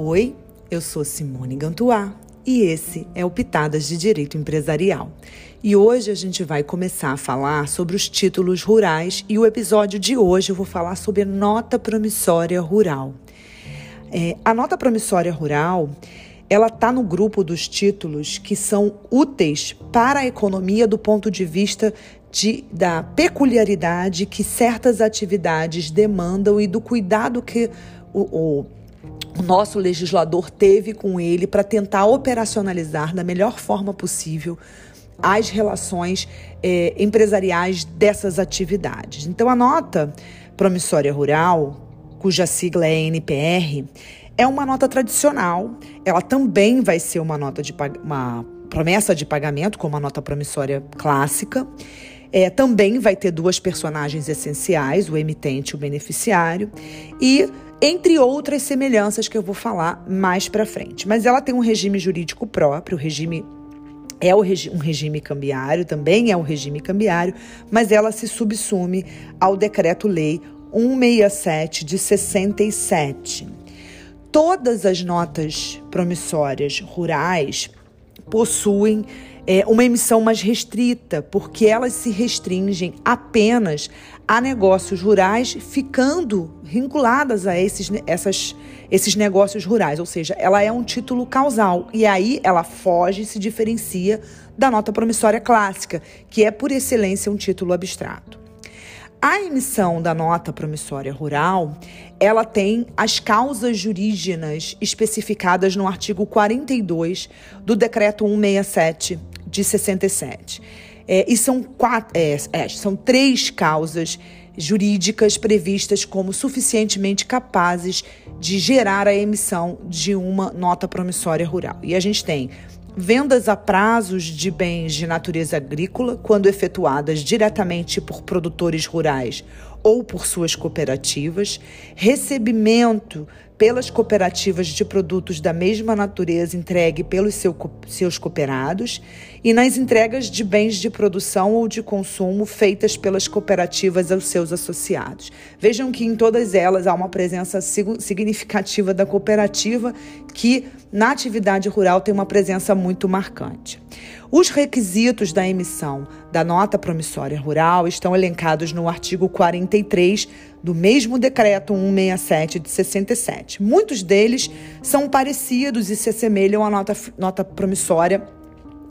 Oi, eu sou Simone Gantuá e esse é o Pitadas de Direito Empresarial. E hoje a gente vai começar a falar sobre os títulos rurais e o episódio de hoje eu vou falar sobre a nota promissória rural. É, a nota promissória rural ela está no grupo dos títulos que são úteis para a economia do ponto de vista de, da peculiaridade que certas atividades demandam e do cuidado que o, o, o nosso legislador teve com ele para tentar operacionalizar da melhor forma possível as relações eh, empresariais dessas atividades. Então, a nota promissória rural, cuja sigla é NPR, é uma nota tradicional. Ela também vai ser uma nota de uma promessa de pagamento, como a nota promissória clássica. É, também vai ter duas personagens essenciais, o emitente e o beneficiário, e entre outras semelhanças que eu vou falar mais para frente. Mas ela tem um regime jurídico próprio, o regime é um regime cambiário, também é um regime cambiário, mas ela se subsume ao decreto-lei 167 de 67. Todas as notas promissórias rurais possuem é, uma emissão mais restrita, porque elas se restringem apenas a negócios rurais, ficando vinculadas a esses, essas, esses negócios rurais, ou seja, ela é um título causal e aí ela foge e se diferencia da nota promissória clássica, que é por excelência um título abstrato. A emissão da nota promissória rural, ela tem as causas jurígenas especificadas no artigo 42 do decreto 167 de 67. É, e são, quatro, é, é, são três causas jurídicas previstas como suficientemente capazes de gerar a emissão de uma nota promissória rural. E a gente tem vendas a prazos de bens de natureza agrícola, quando efetuadas diretamente por produtores rurais ou por suas cooperativas, recebimento pelas cooperativas de produtos da mesma natureza entregue pelos seu, seus cooperados e nas entregas de bens de produção ou de consumo feitas pelas cooperativas aos seus associados. Vejam que em todas elas há uma presença significativa da cooperativa que na atividade rural tem uma presença muito marcante. Os requisitos da emissão da nota promissória rural estão elencados no artigo 43 do mesmo decreto 167 de 67. Muitos deles são parecidos e se assemelham à nota, nota promissória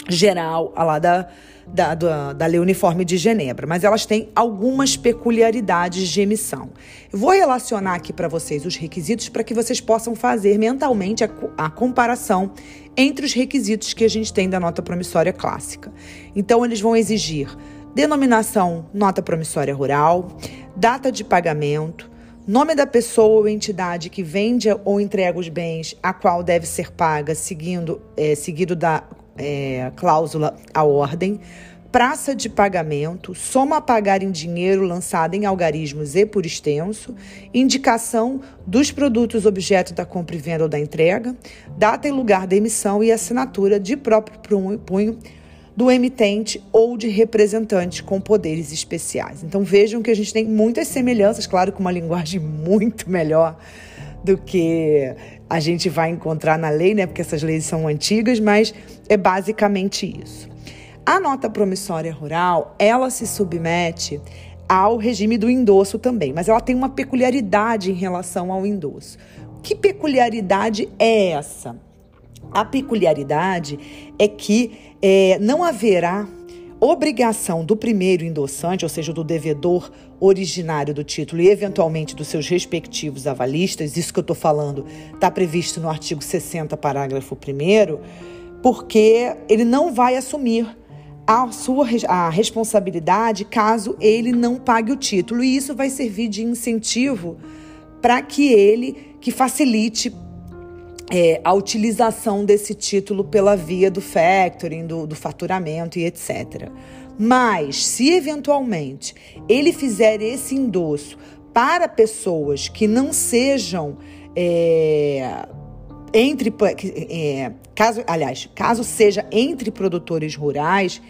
geral, a lá da, da, da, da Lei Uniforme de Genebra, mas elas têm algumas peculiaridades de emissão. Eu vou relacionar aqui para vocês os requisitos para que vocês possam fazer mentalmente a, a comparação entre os requisitos que a gente tem da nota promissória clássica. Então, eles vão exigir denominação nota promissória rural, data de pagamento, nome da pessoa ou entidade que vende ou entrega os bens a qual deve ser paga, seguindo, é, seguido da é, cláusula à ordem, praça de pagamento, soma a pagar em dinheiro lançada em algarismos e por extenso, indicação dos produtos objeto da compra e venda ou da entrega, data e lugar da emissão e assinatura de próprio punho do emitente ou de representante com poderes especiais. Então vejam que a gente tem muitas semelhanças, claro, com uma linguagem muito melhor do que a gente vai encontrar na lei, né? Porque essas leis são antigas, mas é basicamente isso. A nota promissória rural, ela se submete ao regime do endosso também, mas ela tem uma peculiaridade em relação ao endosso. Que peculiaridade é essa? A peculiaridade é que é, não haverá obrigação do primeiro endossante, ou seja, do devedor originário do título e eventualmente dos seus respectivos avalistas, isso que eu estou falando está previsto no artigo 60, parágrafo 1, porque ele não vai assumir a sua a responsabilidade caso ele não pague o título. E isso vai servir de incentivo para que ele, que facilite é, a utilização desse título pela via do factoring, do, do faturamento e etc. Mas, se eventualmente ele fizer esse endosso para pessoas que não sejam é, entre é, caso, aliás, caso seja entre produtores rurais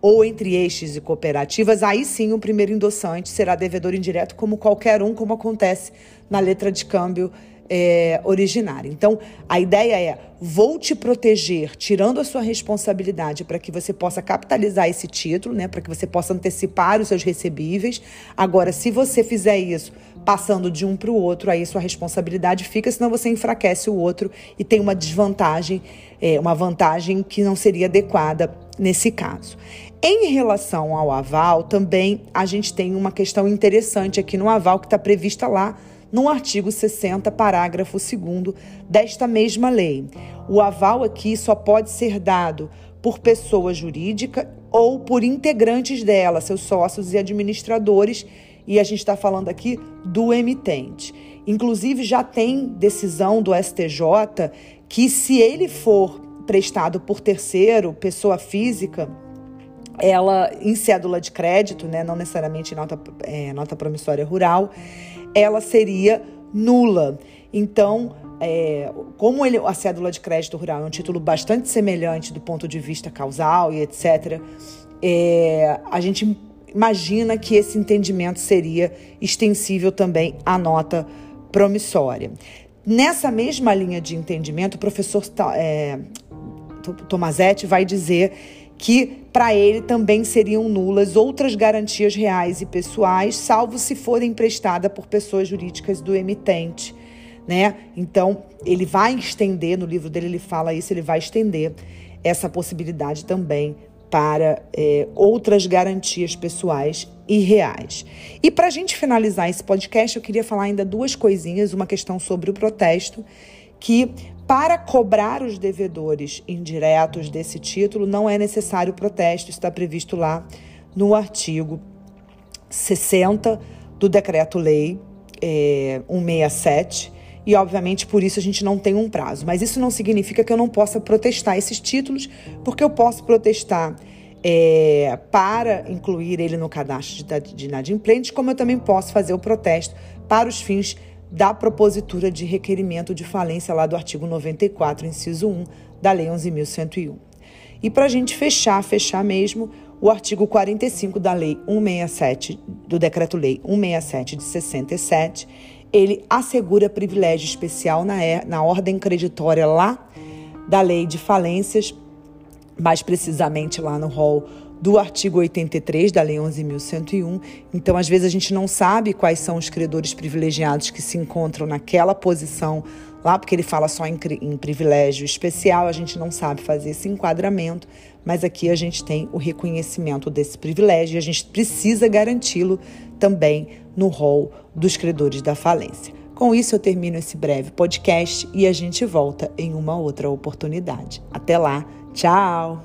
ou entre estes e cooperativas, aí sim o primeiro endossante será devedor indireto, como qualquer um, como acontece na letra de câmbio é, originária. Então, a ideia é: vou te proteger, tirando a sua responsabilidade para que você possa capitalizar esse título, né, para que você possa antecipar os seus recebíveis. Agora, se você fizer isso passando de um para o outro, aí sua responsabilidade fica, senão você enfraquece o outro e tem uma desvantagem, é, uma vantagem que não seria adequada nesse caso. Em relação ao aval, também a gente tem uma questão interessante aqui no aval que está prevista lá no artigo 60, parágrafo 2 desta mesma lei. O aval aqui só pode ser dado por pessoa jurídica ou por integrantes dela, seus sócios e administradores, e a gente está falando aqui do emitente. Inclusive, já tem decisão do STJ que, se ele for prestado por terceiro, pessoa física, ela em cédula de crédito, né, não necessariamente em nota, é, nota promissória rural, ela seria nula. Então, é, como ele, a cédula de crédito rural é um título bastante semelhante do ponto de vista causal e etc., é, a gente imagina que esse entendimento seria extensível também à nota promissória. Nessa mesma linha de entendimento, o professor é, Tomazetti vai dizer que para ele também seriam nulas outras garantias reais e pessoais, salvo se forem emprestadas por pessoas jurídicas do emitente. Né? Então, ele vai estender, no livro dele ele fala isso, ele vai estender essa possibilidade também para é, outras garantias pessoais e reais. E para a gente finalizar esse podcast, eu queria falar ainda duas coisinhas: uma questão sobre o protesto, que para cobrar os devedores indiretos desse título, não é necessário protesto, está previsto lá no artigo 60 do Decreto-Lei é, 167. E, obviamente, por isso a gente não tem um prazo. Mas isso não significa que eu não possa protestar esses títulos, porque eu posso protestar é, para incluir ele no cadastro de, inadimplentes, como eu também posso fazer o protesto para os fins da propositura de requerimento de falência lá do artigo 94, inciso 1 da Lei 11.101. E para a gente fechar, fechar mesmo, o artigo 45 da Lei 167, do Decreto-Lei 167 de 67, ele assegura privilégio especial na, na ordem creditória lá da Lei de Falências, mais precisamente lá no rol do artigo 83 da Lei 11.101. Então, às vezes, a gente não sabe quais são os credores privilegiados que se encontram naquela posição lá, porque ele fala só em, em privilégio especial, a gente não sabe fazer esse enquadramento, mas aqui a gente tem o reconhecimento desse privilégio e a gente precisa garanti-lo também no rol dos credores da falência. Com isso, eu termino esse breve podcast e a gente volta em uma outra oportunidade. Até lá, tchau!